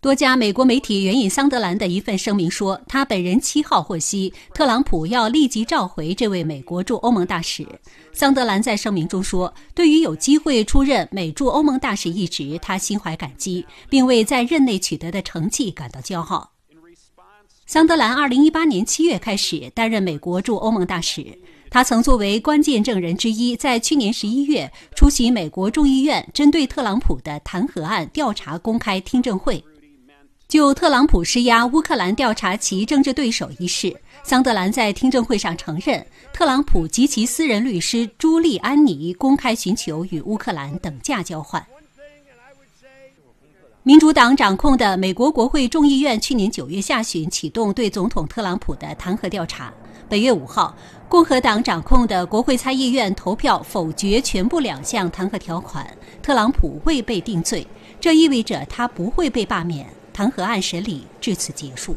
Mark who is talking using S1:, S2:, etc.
S1: 多家美国媒体援引桑德兰的一份声明说，他本人七号获悉特朗普要立即召回这位美国驻欧盟大使。桑德兰在声明中说：“对于有机会出任美驻欧盟大使一职，他心怀感激，并为在任内取得的成绩感到骄傲。”桑德兰2018年7月开始担任美国驻欧盟大使，他曾作为关键证人之一，在去年11月出席美国众议院针对特朗普的弹劾案调查公开听证会。就特朗普施压乌克兰调查其政治对手一事，桑德兰在听证会上承认，特朗普及其私人律师朱利安尼公开寻求与乌克兰等价交换。民主党掌控的美国国会众议院去年九月下旬启动对总统特朗普的弹劾调查。本月五号，共和党掌控的国会参议院投票否决全部两项弹劾条款，特朗普未被定罪，这意味着他不会被罢免。弹劾案审理至此结束。